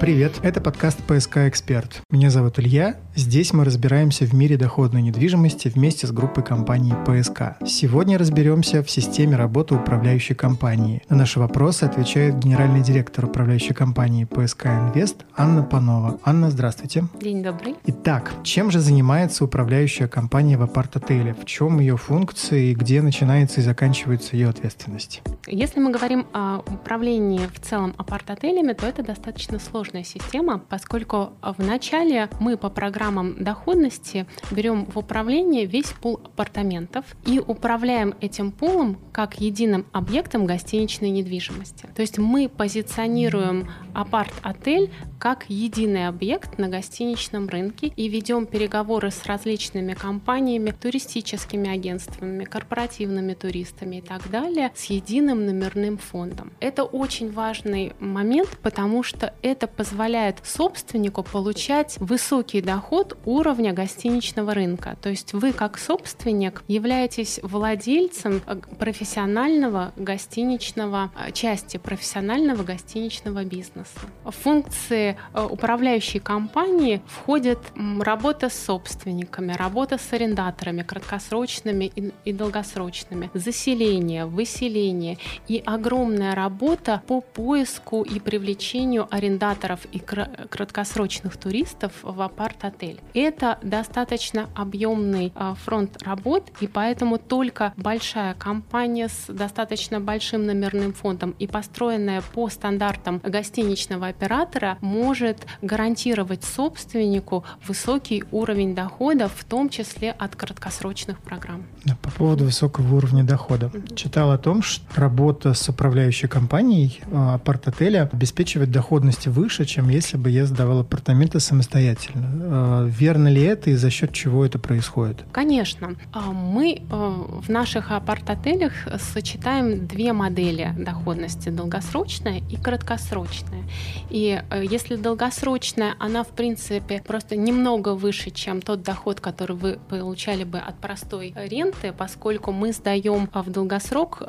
Привет, это подкаст «ПСК Эксперт». Меня зовут Илья. Здесь мы разбираемся в мире доходной недвижимости вместе с группой компаний ПСК. Сегодня разберемся в системе работы управляющей компании. На наши вопросы отвечает генеральный директор управляющей компании ПСК Инвест Анна Панова. Анна, здравствуйте. День добрый. Итак, чем же занимается управляющая компания в апарт-отеле? В чем ее функции и где начинается и заканчивается ее ответственность? Если мы говорим о управлении в целом апарт-отелями, то это достаточно сложная система, поскольку вначале мы по программам доходности берем в управление весь пул апартаментов и управляем этим пулом как единым объектом гостиничной недвижимости. То есть мы позиционируем апарт-отель как единый объект на гостиничном рынке и ведем переговоры с различными компаниями, туристическими агентствами, корпоративными туристами и так далее с единым номерным фондом. Это очень важный момент, потому что это позволяет собственнику получать высокий доход уровня гостиничного рынка. То есть вы как собственник являетесь владельцем э, профессионального гостиничного э, части профессионального гостиничного бизнеса. Функции э, управляющей компании входит работа с собственниками, работа с арендаторами краткосрочными и долгосрочными, заселение, выселение и огромная работа по поиску и привлечению арендаторов и краткосрочных туристов в апарт-отель. Это достаточно объемный а, фронт работ, и поэтому только большая компания с достаточно большим номерным фондом и построенная по стандартам гостиничного оператора может гарантировать собственнику высокий уровень дохода, в том числе от краткосрочных программ. По поводу высокого уровня дохода. Читал о том, что работа с управляющей компанией а, апарт-отеля обеспечивает доходность выше, чем если бы я сдавал апартаменты самостоятельно. А, верно ли это и за счет чего это происходит? Конечно. А, мы в наших апарт-отелях сочетаем две модели доходности – долгосрочная и краткосрочная. И если долгосрочная, она, в принципе, просто немного выше, чем тот доход, который вы получали бы от простой ренты, поскольку мы сдаем в долгосрок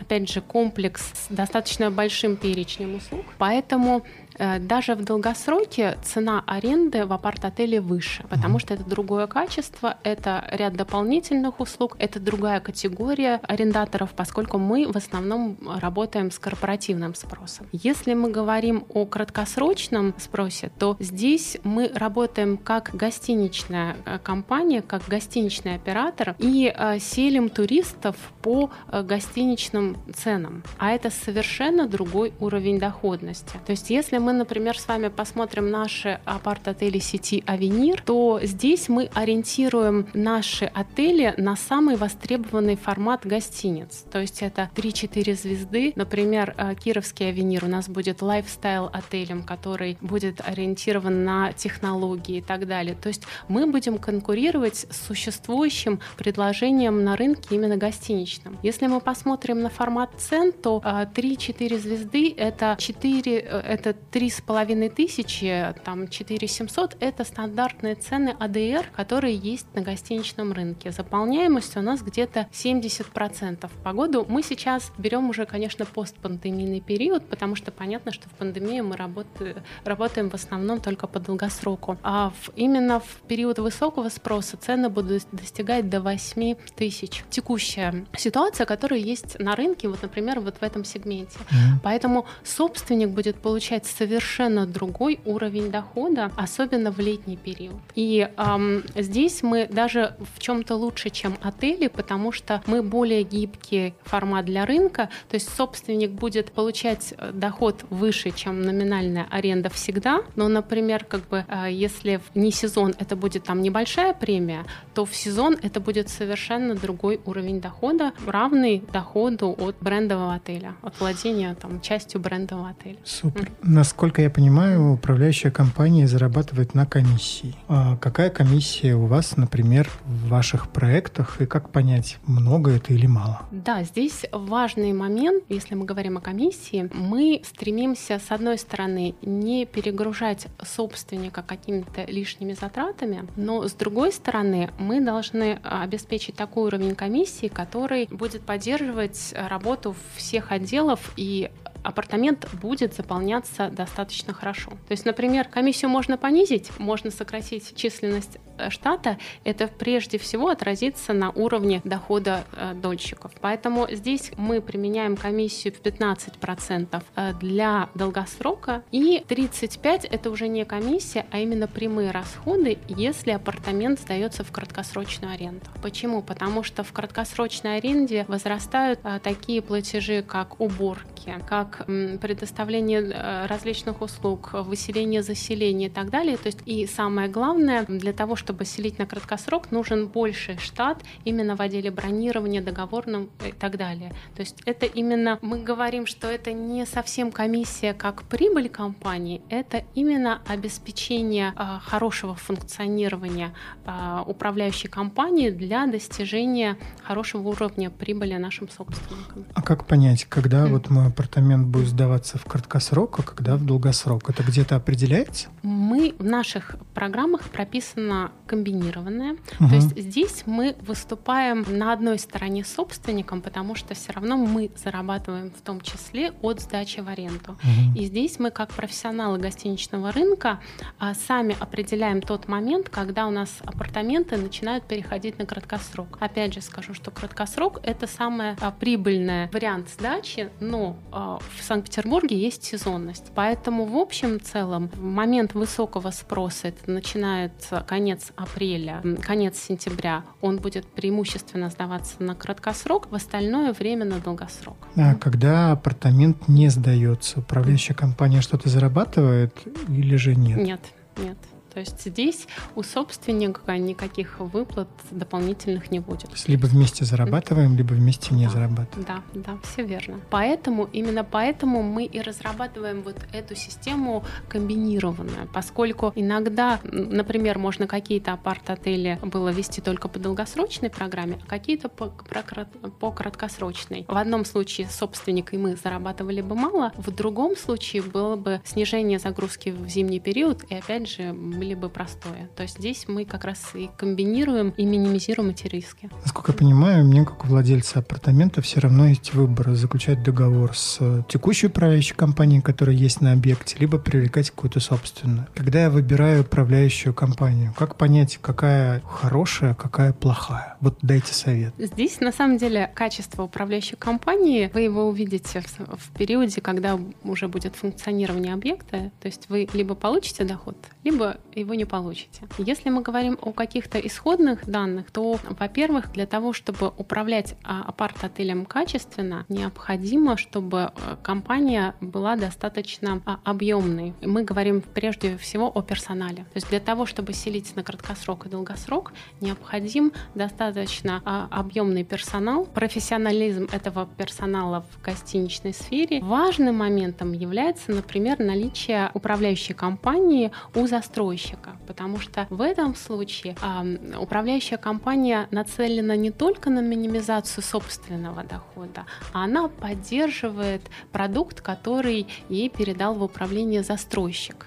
опять же, комплекс с достаточно большим перечнем услуг. Поэтому даже в долгосроке цена аренды в апарт-отеле выше, потому что это другое качество, это ряд дополнительных услуг, это другая категория арендаторов, поскольку мы в основном работаем с корпоративным спросом. Если мы говорим о краткосрочном спросе, то здесь мы работаем как гостиничная э, компания, как гостиничный оператор и э, селим туристов по гостиничным ценам. А это совершенно другой уровень доходности. То есть если мы, например, с вами посмотрим наши апарт-отели сети Авенир, то здесь мы ориентируем наши отели на самый востребованный формат гостиниц. То есть это 3-4 звезды. Например, э, Кировский Авенир у нас будет лайфстайл отелем, который будет ориентирован на технологии и так далее. То есть мы будем конкурировать с существующим предложением на рынке именно гостиничным. Если мы посмотрим на формат цен, то 3-4 э, звезды это 4, э, это три с половиной тысячи, там 4 700 – это стандартные цены АДР, которые есть на гостиничном рынке. Заполняемость у нас где-то 70%. По году мы сейчас берем уже, конечно, постпандемийный период, потому что понятно, что в пандемию мы работаем, работаем в основном только по долгосроку. А в, именно в период высокого спроса цены будут достигать до 8 тысяч. Текущая ситуация, которая есть на рынке, вот, например, вот в этом сегменте. Mm-hmm. Поэтому собственник будет получать совершенно другой уровень дохода, особенно в летний период. И эм, здесь мы даже в чем-то лучше, чем отели, потому что мы более гибкий формат для рынка, то есть собственник будет получать э, доход выше, чем номинальная аренда всегда, но, например, как бы э, если в не сезон это будет там небольшая премия, то в сезон это будет совершенно другой уровень дохода, равный доходу от брендового отеля, от владения там частью брендового отеля. Супер. Mm. Насколько я понимаю, управляющая компания зарабатывает на комиссии. А какая комиссия у вас, например, в ваших проектах, и как понять, много это или мало? Да, здесь важный момент, если мы говорим о комиссии, мы стремимся, с одной стороны, не перегружать собственника какими-то лишними затратами, но с другой стороны, мы должны обеспечить такой уровень комиссии, который будет поддерживать работу всех отделов и апартамент будет заполняться достаточно хорошо. То есть, например, комиссию можно понизить, можно сократить численность штата, это прежде всего отразится на уровне дохода э, дольщиков. Поэтому здесь мы применяем комиссию в 15% э, для долгосрока и 35% это уже не комиссия, а именно прямые расходы, если апартамент сдается в краткосрочную аренду. Почему? Потому что в краткосрочной аренде возрастают такие платежи, как уборки, как предоставление различных услуг, выселение, заселение и так далее. То есть и самое главное, для того, чтобы селить на краткосрок, нужен больший штат именно в отделе бронирования, договорном и так далее. То есть это именно, мы говорим, что это не совсем комиссия как прибыль компании, это именно обеспечение а, хорошего функционирования а, управляющей компании для достижения хорошего уровня прибыли нашим собственникам. А как понять, когда mm. вот мой апартамент будет сдаваться в краткосрок, а когда в долгосрок? Это где-то определяется? Мы в наших программах прописано комбинированное. Угу. То есть здесь мы выступаем на одной стороне собственником, потому что все равно мы зарабатываем в том числе от сдачи в аренду. Угу. И здесь мы как профессионалы гостиничного рынка а, сами определяем тот момент, когда у нас апартаменты начинают переходить на краткосрок. Опять же скажу, что краткосрок это самый а, прибыльный вариант сдачи, но а, в Санкт-Петербурге есть сезонность. Поэтому в общем целом в момент высокого спроса, это начинается конец апреля, конец сентября, он будет преимущественно сдаваться на краткосрок, в остальное время на долгосрок. А когда апартамент не сдается, управляющая компания что-то зарабатывает или же нет? Нет, нет. То есть здесь у собственника никаких выплат дополнительных не будет. То есть либо вместе зарабатываем, либо вместе не да, зарабатываем. Да, да, все верно. Поэтому, именно поэтому мы и разрабатываем вот эту систему комбинированную, поскольку иногда, например, можно какие-то апарт-отели было вести только по долгосрочной программе, а какие-то по, по краткосрочной. В одном случае собственник и мы зарабатывали бы мало, в другом случае было бы снижение загрузки в зимний период, и опять же либо простое. То есть здесь мы как раз и комбинируем и минимизируем эти риски. Насколько я понимаю, мне как у владельца апартамента все равно есть выбор заключать договор с текущей управляющей компанией, которая есть на объекте, либо привлекать какую-то собственную. Когда я выбираю управляющую компанию, как понять, какая хорошая, какая плохая? Вот дайте совет. Здесь на самом деле качество управляющей компании, вы его увидите в, в периоде, когда уже будет функционирование объекта. То есть вы либо получите доход, либо его не получите. Если мы говорим о каких-то исходных данных, то, во-первых, для того, чтобы управлять а, апарт-отелем качественно, необходимо, чтобы э, компания была достаточно а, объемной. Мы говорим прежде всего о персонале. То есть для того, чтобы селить на краткосрок и долгосрок, необходим достаточно а, объемный персонал. Профессионализм этого персонала в гостиничной сфере. Важным моментом является, например, наличие управляющей компании у застройщика застройщика, потому что в этом случае э, управляющая компания нацелена не только на минимизацию собственного дохода, а она поддерживает продукт, который ей передал в управление застройщик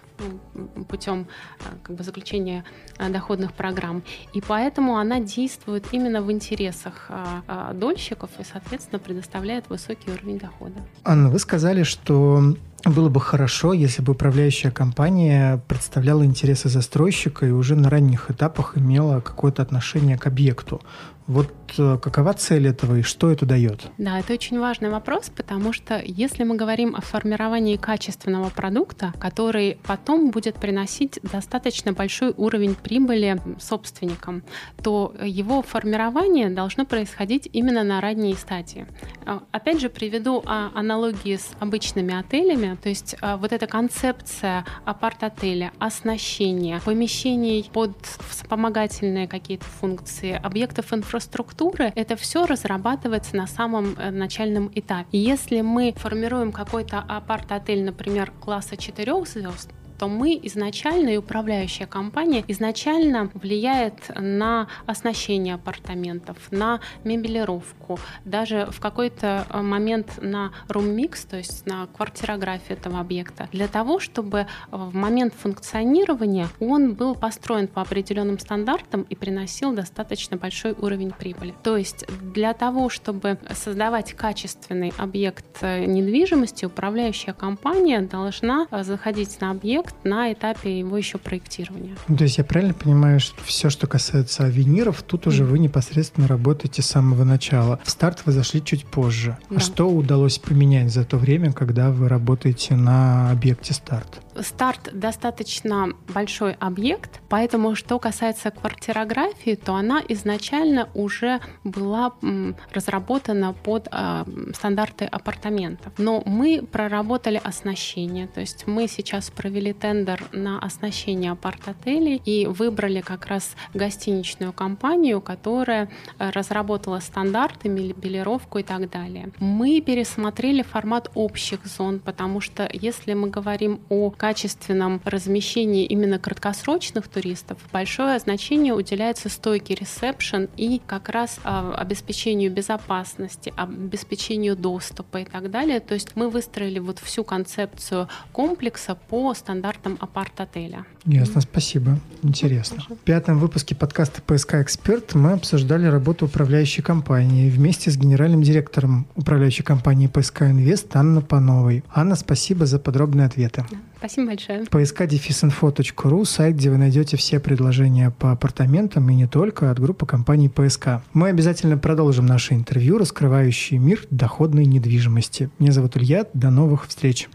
ну, путем как бы, заключения доходных программ. И поэтому она действует именно в интересах дольщиков и, соответственно, предоставляет высокий уровень дохода. Анна, вы сказали, что было бы хорошо, если бы управляющая компания представляла интересы застройщика и уже на ранних этапах имела какое-то отношение к объекту. Вот э, какова цель этого и что это дает? Да, это очень важный вопрос, потому что если мы говорим о формировании качественного продукта, который потом будет приносить достаточно большой уровень прибыли собственникам, то его формирование должно происходить именно на ранней стадии. А, опять же, приведу а, аналогии с обычными отелями, то есть а, вот эта концепция апарт-отеля, оснащение, помещений под вспомогательные какие-то функции, объектов инфраструктуры, это все разрабатывается на самом э, начальном этапе. Если мы формируем какой-то апарт-отель, например, класса 4 звезд, то мы изначально и управляющая компания изначально влияет на оснащение апартаментов, на мебелировку, даже в какой-то э, момент на рум-микс, то есть на квартирографию этого объекта, для того, чтобы в момент функционирования он был построен по определенным стандартам и приносил достаточно большой уровень прибыли. То есть для того, чтобы создавать качественный объект э, недвижимости, управляющая компания должна э, заходить на объект на этапе его еще проектирования. То есть я правильно понимаю, что все, что касается авениров, тут уже вы непосредственно работаете с самого начала. В старт вы зашли чуть позже. Да. А что удалось поменять за то время, когда вы работаете на объекте старт? Старт достаточно большой объект, поэтому что касается квартирографии, то она изначально уже была разработана под э, стандарты апартаментов. Но мы проработали оснащение, то есть мы сейчас провели тендер на оснащение апарт-отелей и выбрали как раз гостиничную компанию, которая э, разработала стандарты, мебелировку и так далее. Мы пересмотрели формат общих зон, потому что если мы говорим о качественном размещении именно краткосрочных туристов, большое значение уделяется стойке ресепшн и как раз а, обеспечению безопасности, обеспечению доступа и так далее. То есть мы выстроили вот всю концепцию комплекса по стандартам апарт-отеля. Ясно, спасибо. Интересно. В пятом выпуске подкаста «ПСК Эксперт» мы обсуждали работу управляющей компании вместе с генеральным директором управляющей компании «ПСК Инвест» Анна Пановой. Анна, спасибо за подробные ответы. Спасибо большое. psk-info.ru – сайт, где вы найдете все предложения по апартаментам и не только от группы компаний ПСК. Мы обязательно продолжим наше интервью, раскрывающее мир доходной недвижимости. Меня зовут Илья. До новых встреч.